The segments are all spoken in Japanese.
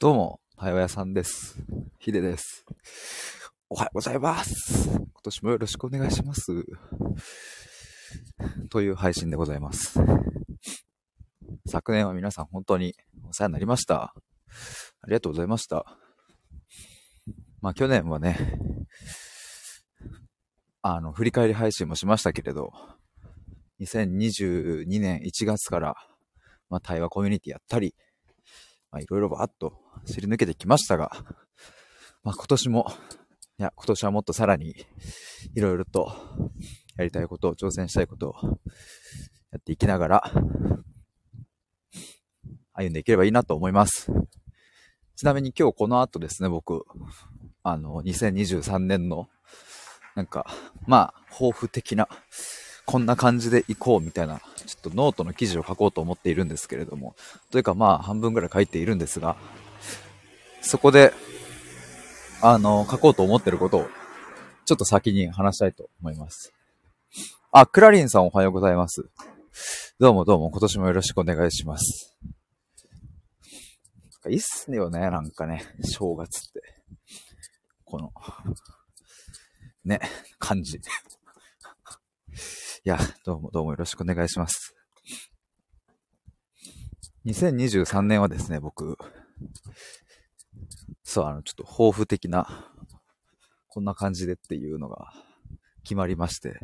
どうも、はよやさんです。ひでです。おはようございます。今年もよろしくお願いします。という配信でございます。昨年は皆さん本当にお世話になりました。ありがとうございました。まあ去年はね、あの、振り返り配信もしましたけれど、2022年1月から、まあ対話コミュニティやったり、いろいろバーっと知り抜けてきましたが、まあ今年も、いや、今年はもっとさらに、いろいろとやりたいことを、挑戦したいことをやっていきながら、歩んでいければいいなと思います。ちなみに今日この後ですね、僕、あの、2023年の、なんか、まあ、抱負的な、こんな感じで行こうみたいな、ちょっとノートの記事を書こうと思っているんですけれども、というかまあ、半分ぐらい書いているんですが、そこで、あの、書こうと思ってることを、ちょっと先に話したいと思います。あ、クラリンさんおはようございます。どうもどうも今年もよろしくお願いします。いいっすよね、なんかね、正月って。この、ね、感じ。いや、どうもどうもよろしくお願いします。2023年はですね、僕、そう、あの、ちょっと抱負的な、こんな感じでっていうのが決まりまして。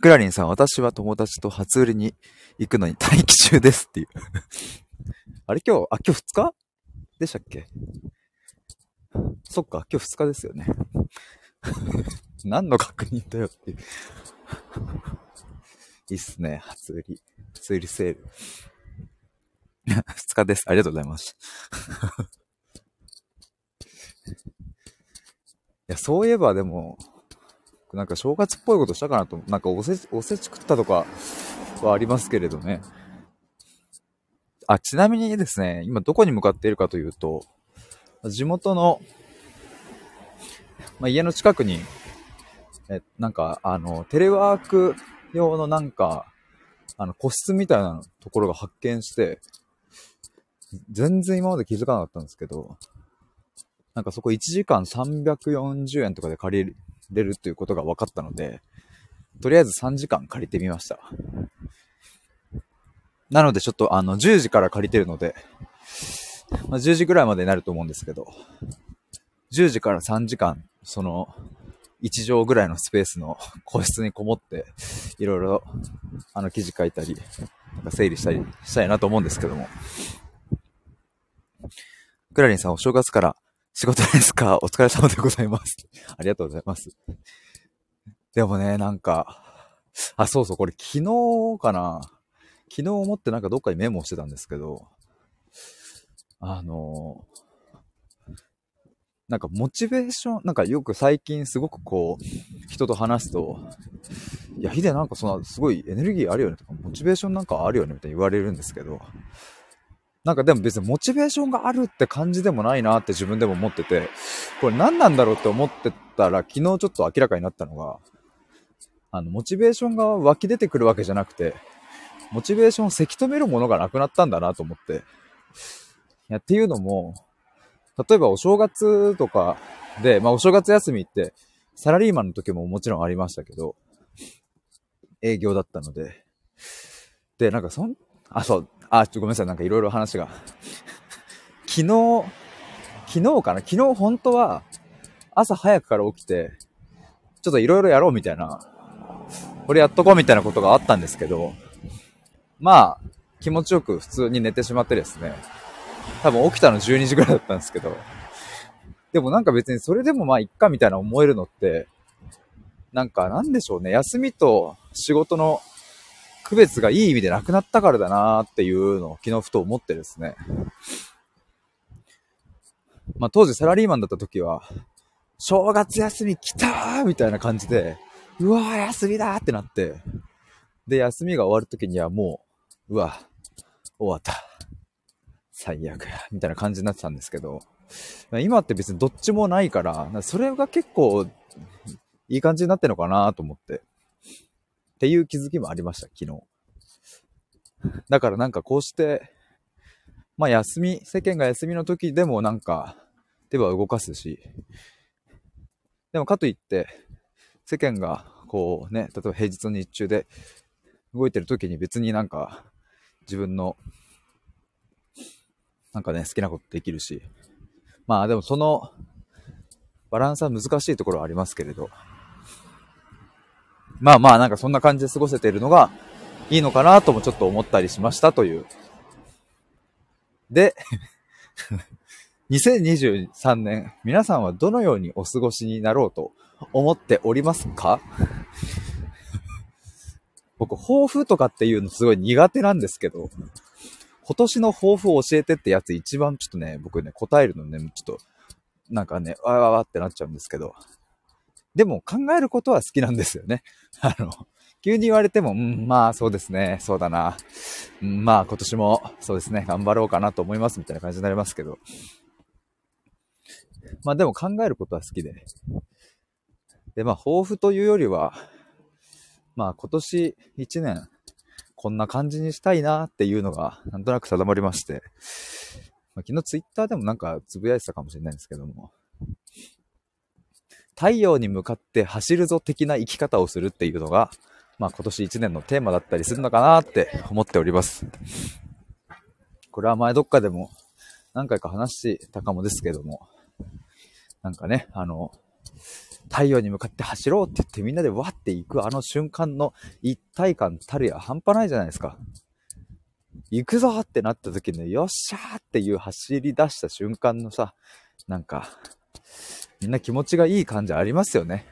クラリンさん、私は友達と初売りに行くのに待機中ですっていう。あれ今日、あ、今日2日でしたっけ？そっか、今日2日ですよね。何の確認だよっていう。いいっすね、初売り。初売りセール。2日です。ありがとうございます。いや、そういえばでも、なんか正月っぽいことしたかなと、なんかおせち、おせち食ったとかはありますけれどね。あ、ちなみにですね、今どこに向かっているかというと、地元の、まあ、家の近くに、え、なんか、あの、テレワーク用のなんか、あの、個室みたいなところが発見して、全然今まで気づかなかったんですけど、なんかそこ1時間340円とかで借りれるっていうことが分かったので、とりあえず3時間借りてみました。なのでちょっとあの10時から借りてるので、まあ、10時ぐらいまでになると思うんですけど、10時から3時間、その1畳ぐらいのスペースの 個室にこもって、いろいろあの記事書いたり、なんか整理したりしたいなと思うんですけども。クラリンさんお正月から仕事ですか？お疲れ様でございます。ありがとうございます。でもね、なんか、あ、そうそう、これ昨日かな昨日思ってなんかどっかにメモしてたんですけど、あの、なんかモチベーション、なんかよく最近すごくこう、人と話すと、いや、ヒデなんかそんなすごいエネルギーあるよねとか、モチベーションなんかあるよねみたいに言われるんですけど、なんかでも別にモチベーションがあるって感じでもないなって自分でも思ってて、これ何なんだろうって思ってたら昨日ちょっと明らかになったのが、あの、モチベーションが湧き出てくるわけじゃなくて、モチベーションをせき止めるものがなくなったんだなと思って。いや、っていうのも、例えばお正月とかで、まあお正月休みって、サラリーマンの時ももちろんありましたけど、営業だったので。で、なんかそん、あ、そう、あ、ちょっとごめんなさい、なんかいろいろ話が。昨日、昨日かな？昨日本当は、朝早くから起きて、ちょっといろいろやろうみたいな、これやっとこうみたいなことがあったんですけど、まあ、気持ちよく普通に寝てしまってですね、多分起きたの12時ぐらいだったんですけど、でもなんか別にそれでもまあいっかみたいな思えるのって、なんかなんでしょうね、休みと仕事の区別がいい意味でなくなったからだなーっていうのを昨日ふと思ってですね。まあ当時サラリーマンだった時は、正月休み来たーみたいな感じで、うわー休みだーってなって、で、休みが終わる時にはもう、うわ、終わった。最悪や、みたいな感じになってたんですけど、今って別にどっちもないから、それが結構いい感じになってるのかなと思って。っていう気づきもありました、昨日。だからなんかこうして、まあ休み、世間が休みの時でもなんか手は動かすし、でもかといって、世間がこうね、例えば平日の日中で動いてる時に別になんか自分のなんかね、好きなことできるし、まあでもそのバランスは難しいところはありますけれど、まあまあなんかそんな感じで過ごせているのがいいのかなともちょっと思ったりしましたという。で、2023年、皆さんはどのようにお過ごしになろうと思っておりますか？僕、抱負とかっていうのすごい苦手なんですけど、今年の抱負を教えてってやつ一番ちょっとね、僕ね、答えるのね、ちょっと、なんかね、わわわってなっちゃうんですけど、でも考えることは好きなんですよね。あの、急に言われても、うん、まあそうですね、そうだな。うん、まあ今年もそうですね、頑張ろうかなと思いますみたいな感じになりますけど。まあでも考えることは好きで。で、まあ抱負というよりは、まあ今年1年、こんな感じにしたいなっていうのが、なんとなく定まりまして、ま、昨日ツイッターでもなんかつぶやいてたかもしれないんですけども、太陽に向かって走るぞ的な生き方をするっていうのが、まあ今年1年のテーマだったりするのかなって思っております。これは前どっかでも何回か話したかもですけども、なんかね、あの、太陽に向かって走ろうって言ってみんなでわって行くあの瞬間の一体感たるや半端ないじゃないですか。行くぞってなった時に、ねよっしゃーっていう走り出した瞬間のさ、なんか、みんな気持ちがいい感じありますよね。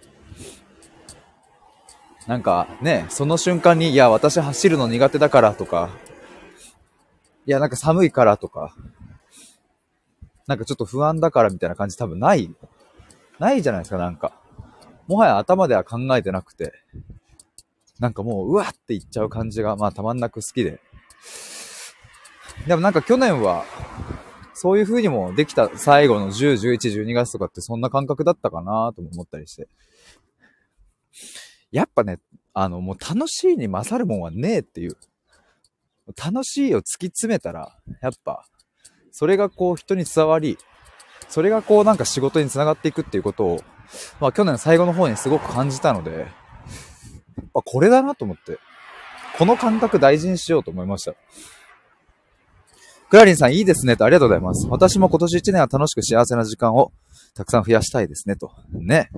なんかね、その瞬間に、いや、私走るの苦手だからとか、いや、なんか寒いからとか、なんかちょっと不安だからみたいな感じ多分ない、ないじゃないですか、なんか。もはや頭では考えてなくて、なんかもう、うわって言っちゃう感じが、まあたまんなく好きで。でもなんか去年は、そういう風にもできた最後の10、11、12月とかってそんな感覚だったかなとも思ったりして。やっぱね、あの、もう楽しいに勝るもんはねえっていう。楽しいを突き詰めたら、やっぱ、それがこう人に伝わり、それがこうなんか仕事につながっていくっていうことを、まあ去年最後の方にすごく感じたので、あ、これだなと思って、この感覚大事にしようと思いました。クラリンさんいいですねとありがとうございます。私も今年1年は楽しく幸せな時間をたくさん増やしたいですねと。ね。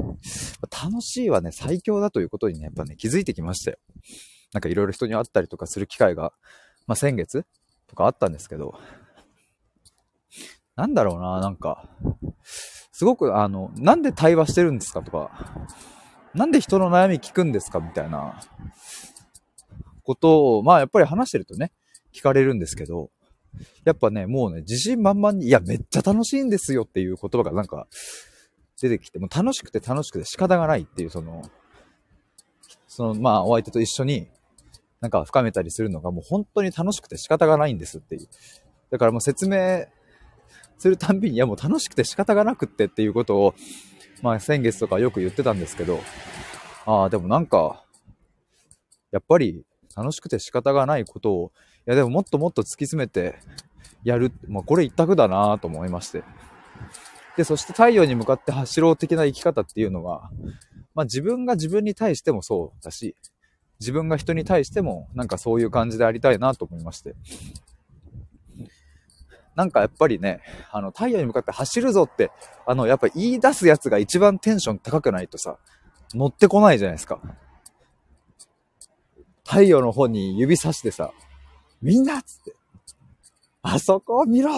楽しいはね、最強だということにね、やっぱね、気づいてきましたよ。なんかいろいろ人に会ったりとかする機会が、まあ先月とかあったんですけど、なんだろうな、なんか、すごくあの、なんで対話してるんですかとか、なんで人の悩み聞くんですかみたいなことを、まあやっぱり話してるとね、聞かれるんですけど、やっぱね、もうね、自信満々に、いや、めっちゃ楽しいんですよっていう言葉がなんか出てきて、もう楽しくて楽しくて仕方がないっていう、その、その、まあ、お相手と一緒に、なんか深めたりするのがもう本当に楽しくて仕方がないんですっていう。だからもう説明するたんびに、いやもう楽しくて仕方がなくってっていうことを、まあ先月とかよく言ってたんですけど、ああ、でもなんか、やっぱり楽しくて仕方がないことをいやでももっともっと突き詰めてやる、まあ、これ一択だなと思いまして。で、そして太陽に向かって走ろう的な生き方っていうのは、まあ、自分が自分に対してもそうだし、自分が人に対してもなんかそういう感じでありたいなと思いまして。なんかやっぱりね、あの、太陽に向かって走るぞって、あの、やっぱ言い出すやつが一番テンション高くないとさ、乗ってこないじゃないですか。太陽の方に指さしてさ、みんなっつって、あそこを見ろ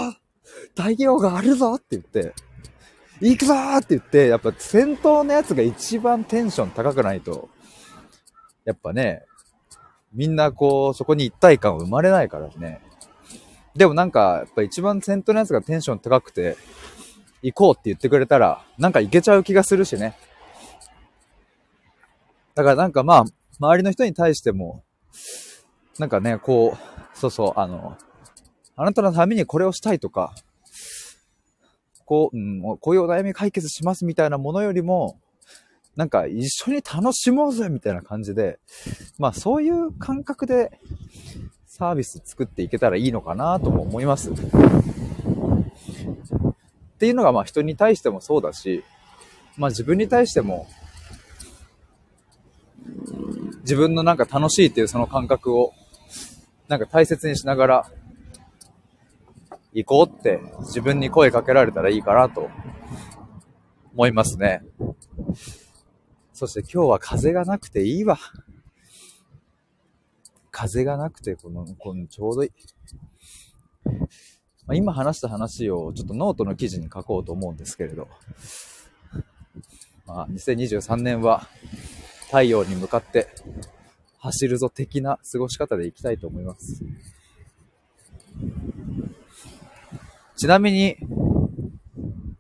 太陽があるぞって言って、行くぞって言って、やっぱ先頭のやつが一番テンション高くないと、やっぱね、みんなこう、そこに一体感を生まれないからね。でもなんか、やっぱ一番先頭のやつがテンション高くて、行こうって言ってくれたら、なんか行けちゃう気がするしね。だからなんかまあ、周りの人に対しても、なんかね、こう、そうそう、あの、あなたのためにこれをしたいとか、こう、うん、こういうお悩み解決しますみたいなものよりも、なんか一緒に楽しもうぜみたいな感じで、まあそういう感覚でサービス作っていけたらいいのかなとも思います。っていうのがまあ人に対してもそうだし、まあ自分に対しても、自分のなんか楽しいっていうその感覚を、なんか大切にしながら、行こうって自分に声かけられたらいいかなと思いますね。そして今日は風がなくていいわ。風がなくて、この、このちょうどいい。まあ、今話した話をちょっとノートの記事に書こうと思うんですけれど、まあ、2023年は太陽に向かって走るぞ的な過ごし方でいきたいと思います。ちなみに、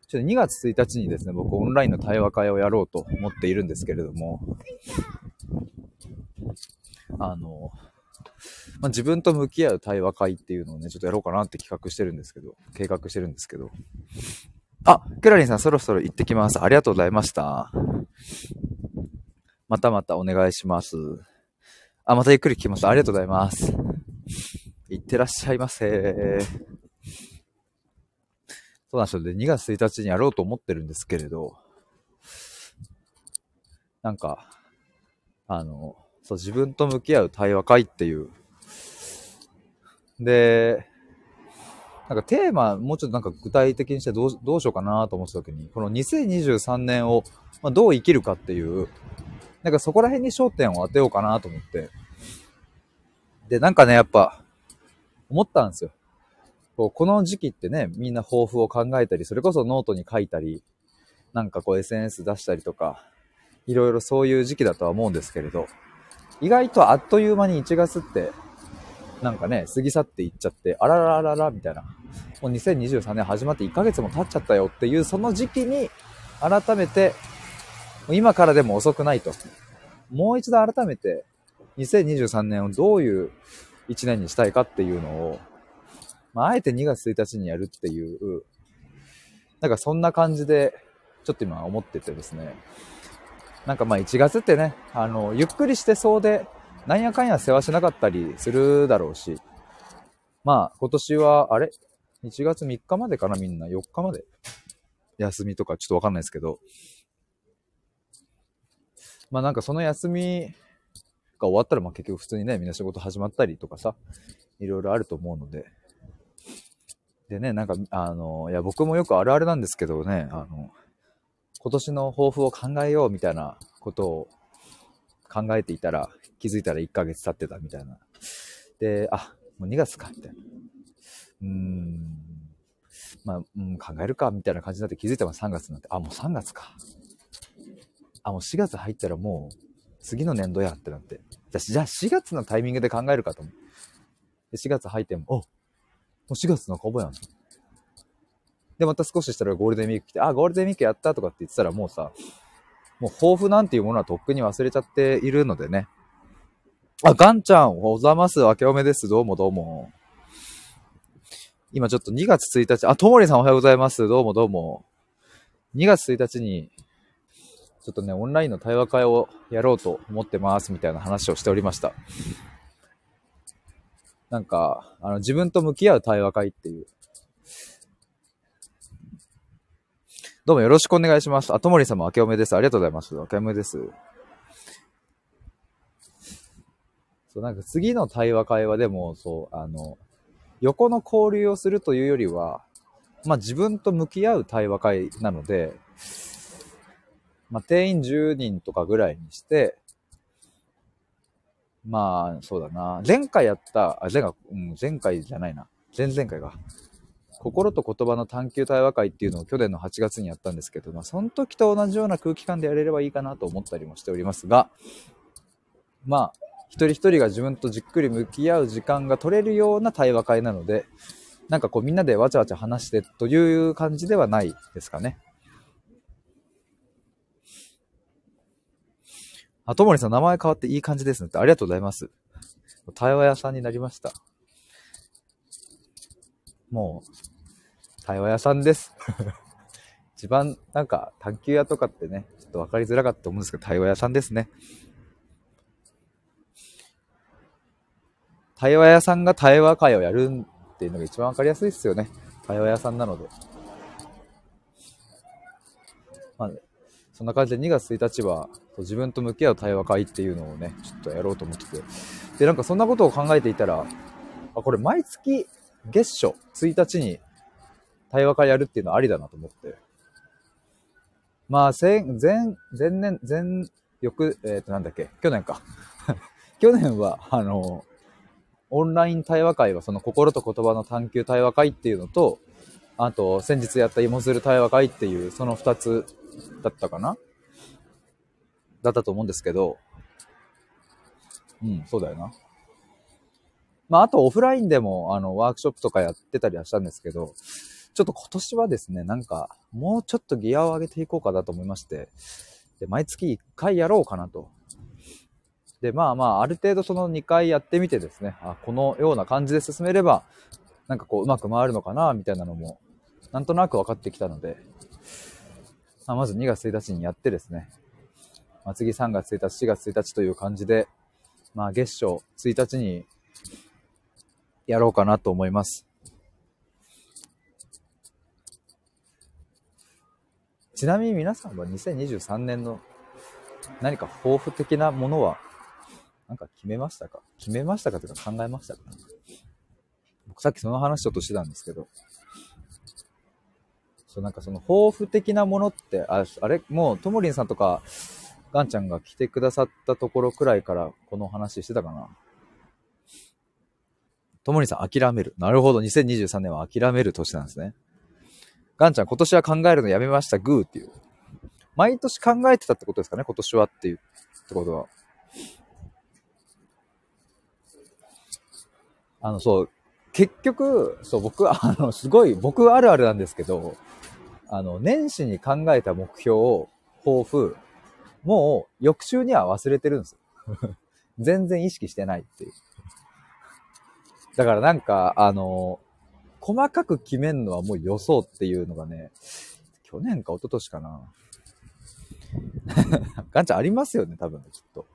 ちょっと2月1日にですね、僕オンラインの対話会をやろうと思っているんですけれども、あの、まあ、自分と向き合う対話会っていうのをね、ちょっとやろうかなって企画してるんですけど、計画してるんですけど。あ、クラリンさんそろそろ行ってきます。ありがとうございました。またまたお願いします。あ、またゆっくり聞きました。ありがとうございます。いってらっしゃいませ。そうなんですよ。で、2月1日にやろうと思ってるんですけれど、なんか、あの、そう、自分と向き合う対話会っていうで、なんかテーマ、もうちょっとなんか具体的にしてどうどうしようかなと思った時に、この2023年を、まどう生きるかっていう、なんかそこら辺に焦点を当てようかなと思って。で、なんかね、やっぱ、思ったんですよ。こうこの時期ってね、みんな抱負を考えたり、それこそノートに書いたり、なんかこう SNS 出したりとか、いろいろそういう時期だとは思うんですけれど、意外とあっという間に1月ってなんかね、過ぎ去っていっちゃって、あららららみたいな。もう2023年始まって1ヶ月も経っちゃったよっていう、その時期に、改めて、今からでも遅くないと。もう一度改めて、2023年をどういう1年にしたいかっていうのを、まあ、あえて2月1日にやるっていう、なんかそんな感じで、ちょっと今思っててですね。なんかまあ1月ってね、あの、ゆっくりしてそうで、なんやかんや世話しなかったりするだろうし、まあ、今年は、あれ ?1 月3日までかなみんな？4日まで？休みとかちょっとわかんないですけど。まあなんかその休みが終わったら、まあ結局普通にね、みんな仕事始まったりとかさ、いろいろあると思うので。でね、なんか、あの、いや僕もよくあるあるなんですけどね、あの、今年の抱負を考えようみたいなことを考えていたら、気づいたら1ヶ月経ってたみたいな。で、あ、もう2月か、みたいな。うーん。まあ、うん、考えるか、みたいな感じになって気づいたら3月になって、あ、もう3月か。あ、もう4月入ったらもう、次の年度やってなって。じゃあ4月のタイミングで考えるかと思う。で、4月入っても、おもう4月のぼやん。で、また少ししたらゴールデンウィーク来て、あ、ゴールデンウィークやったとかって言ってたらもうさ、もう抱負なんていうものはとっくに忘れちゃっているのでね。あ、ガンちゃん、おざます。明けおめです。どうもどうも。今ちょっと2月1日、あ、ともりさんおはようございます。どうもどうも。2月1日に、ちょっとね、オンラインの対話会をやろうと思ってますみたいな話をしておりました。なんか、あの、自分と向き合う対話会っていう。どうもよろしくお願いします。あ、ともりさんも明けおめです。ありがとうございます。明けおめです。そう、なんか次の対話会話でも、そう、あの、横の交流をするというよりは、まあ自分と向き合う対話会なので、まあ定員10人とかぐらいにして、まあ、そうだな。前回やった、あ、前回、うん、前回じゃないな。前々回が。心と言葉の探求対話会っていうのを去年の8月にやったんですけど、まあ、その時と同じような空気感でやれればいいかなと思ったりもしておりますが、まあ、一人一人が自分とじっくり向き合う時間が取れるような対話会なので、なんかこうみんなでわちゃわちゃ話してという感じではないですかね。あ、ともりさん名前変わっていい感じですねって。ありがとうございます。対話屋さんになりました。もう、対話屋さんです。一番なんか探求屋とかってね、ちょっと分かりづらかったと思うんですけど、対話屋さんですね。対話屋さんが対話会をやるっていうのが一番わかりやすいですよね。対話屋さんなので。まあ、そんな感じで2月1日は自分と向き合う対話会っていうのをね、ちょっとやろうと思ってて。で、なんかそんなことを考えていたら、あ、これ毎月月初1日に対話会やるっていうのはありだなと思って。まあ、前、前、前年、前、翌、えっ、ー、と、なんだっけ、去年か。去年は、あの、オンライン対話会はその心と言葉の探求対話会っていうのと、あと、先日やった芋づる対話会っていう、その2つだったかな？だったと思うんですけど、うん、そうだよな。まあ、あとオフラインでも、あの、ワークショップとかやってたりはしたんですけど、ちょっと今年はですね、なんか、もうちょっとギアを上げていこうかなと思いまして、で、毎月1回やろうかなと。で、まあまあ、ある程度その2回やってみてですね、あ、このような感じで進めれば、なんかこう、うまく回るのかな、みたいなのも、なんとなく分かってきたので、まあ、まず2月1日にやってですね、まあ、次3月1日、4月1日という感じで、まあ、月初1日にやろうかなと思います。ちなみに皆さんは2023年の何か抱負的なものはなんか決めましたか？決めましたかというか考えましたか？僕さっきその話ちょっとしてたんですけど、そうなんかその抱負的なものって、ああれ？もうともりんさんとか、ガンちゃんが来てくださったところくらいからこの話してたかな？ともりんさん諦める。なるほど、2023年は諦める年なんですね。ガンちゃん今年は考えるのやめました、グーっていう。毎年考えてたってことですかね、今年はっていう、ってことは。あの、そう、結局、そう、僕、あの、すごい、僕あるあるなんですけど、あの、年始に考えた目標を、抱負、もう、翌週には忘れてるんですよ。全然意識してないっていう。だからなんか、あの、細かく決めんのはもう予想っていうのがね、去年か一昨年かな。ガンちゃんありますよね、多分、きっと。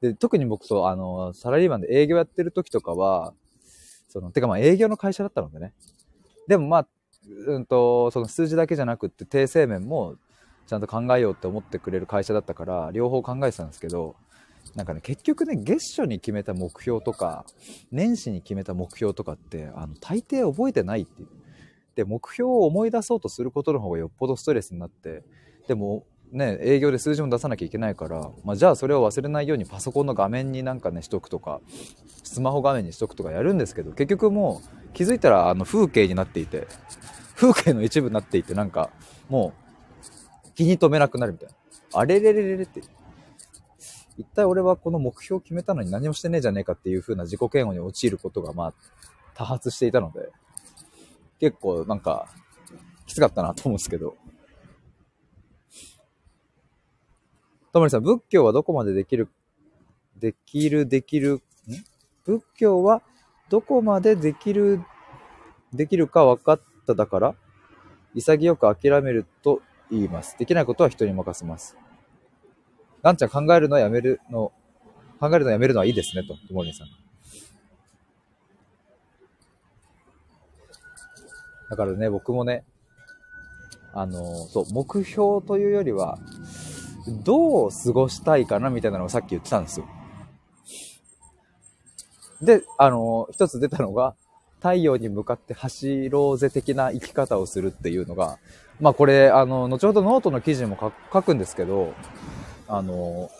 で、特に僕そう、あの、サラリーマンで営業やってる時とかは、その、てかまあ営業の会社だったのでね。でもまあ、うんと、その数字だけじゃなくって訂正面もちゃんと考えようって思ってくれる会社だったから、両方考えてたんですけど、なんかね、結局ね、月初に決めた目標とか、年始に決めた目標とかって、あの、大抵覚えてないっていう。で、目標を思い出そうとすることの方がよっぽどストレスになって、でも、ね、営業で数字も出さなきゃいけないから、まあ、じゃあそれを忘れないようにパソコンの画面になんかね、しとくとか、スマホ画面にしとくとかやるんですけど、結局もう気づいたらあの風景になっていて、風景の一部になっていて、なんかもう気に留めなくなるみたいな。あれれれれれって。一体俺はこの目標を決めたのに何もしてねえじゃねえかっていう風な自己嫌悪に陥ることがまあ多発していたので、結構なんかきつかったなと思うんですけど、ともりさん、仏教はどこまでできる、できる、できる、ん？仏教はどこまでできる、できるか分かっただから、潔く諦めると言います。できないことは人に任せます。ガンちゃん考えるのやめるの、考えるのやめるのはいいですね、と、ともりさん。だからね、僕もね、あの、そう、目標というよりは、どう過ごしたいかなみたいなのをさっき言ってたんですよ。で、あの、一つ出たのが、太陽に向かって走ろうぜ的な生き方をするっていうのが、まあこれ、あの、後ほどノートの記事も書くんですけど、あの、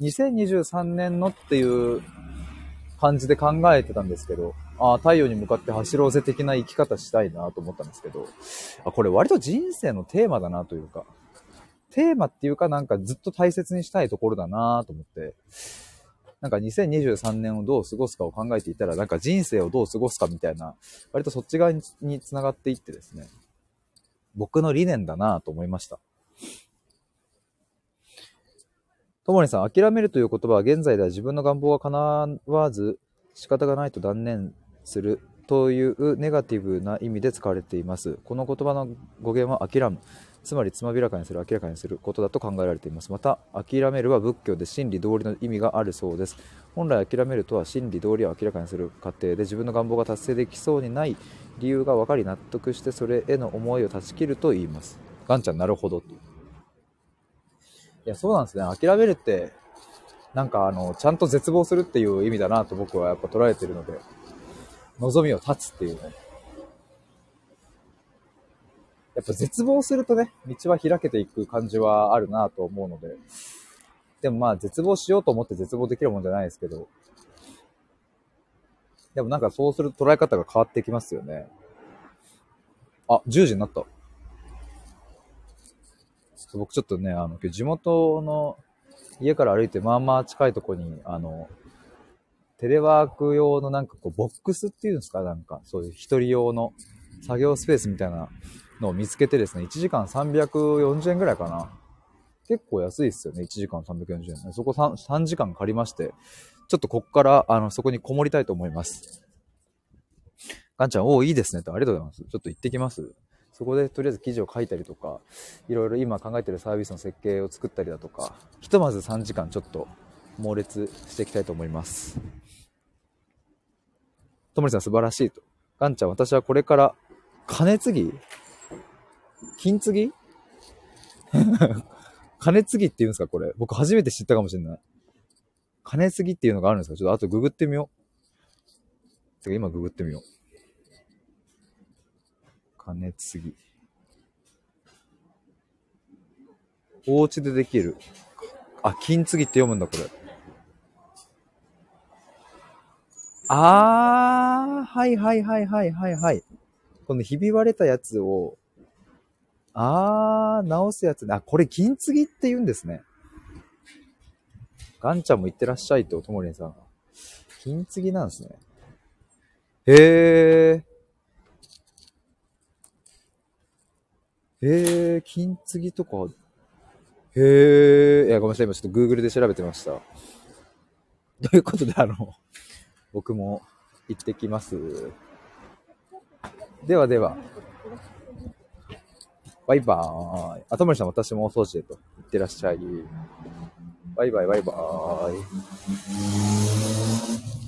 2023年のっていう感じで考えてたんですけど、ああ太陽に向かって走ろうぜ的な生き方したいなと思ったんですけど、あこれ割と人生のテーマだなというか、テーマっていうかなんかずっと大切にしたいところだなと思って、なんか2023年をどう過ごすかを考えていたら、なんか人生をどう過ごすかみたいな、割とそっち側にに繋がっていってですね、僕の理念だなと思いました。ともりさん、諦めるという言葉は現在では自分の願望が叶わず仕方がないと断念するというネガティブな意味で使われています。この言葉の語源は諦む。つまりつまびらかにする明らかにすることだと考えられていますまた諦めるは仏教で真理道理の意味があるそうです本来諦めるとは真理道理を明らかにする過程で自分の願望が達成できそうにない理由が分かり納得してそれへの思いを断ち切ると言いますガンちゃんなるほどいやそうなんですね諦めるってなんかあのちゃんと絶望するっていう意味だなと僕はやっぱ捉えてるので望みを断つっていうねやっぱ絶望するとね、道は開けていく感じはあるなと思うので、でもまあ絶望しようと思って絶望できるもんじゃないですけど、でもなんかそうすると捉え方が変わってきますよね。あ、10時になった。僕ちょっとね、あの、地元の家から歩いてまあまあ近いとこに、あの、テレワーク用のなんかこう、ボックスっていうんですか？なんか、そういう一人用の作業スペースみたいなのを見つけてですね、1時間340円ぐらいかな。結構安いですよね、1時間340円。そこ 3, 3時間借りまして、ちょっとこっから、あの、そこにこもりたいと思います。ガンちゃん、おお、いいですねと、ありがとうございます。ちょっと行ってきます。そこでとりあえず記事を書いたりとか、いろいろ今考えてるサービスの設計を作ったりだとか、ひとまず3時間ちょっと猛烈していきたいと思います。ともりさん素晴らしいと。ガンちゃん、私はこれから金継ぎ金継ぎ？金継ぎ って言うんですかこれ。僕初めて知ったかもしれない。金継ぎっていうのがあるんですか？ちょっと後ググってみよう。てか今ググってみよう。金継ぎ。お家でできる。あ、金継ぎって読むんだ、これ。あー、はいはいはいはいはいはい。このひび割れたやつを、あー、直すやつね。あ、これ金継ぎって言うんですね。ガンちゃんも言ってらっしゃいと、ともりんさん。金継ぎなんですね。へー。へー、金継ぎとか、へー。いや、ごめんなさい。今ちょっと Google で調べてました。ということで、あの、僕も行ってきます。ではでは。バイバーイ。あ、ともりさん、私もお掃除へと。いってらっしゃい。バイバイバイバーイ。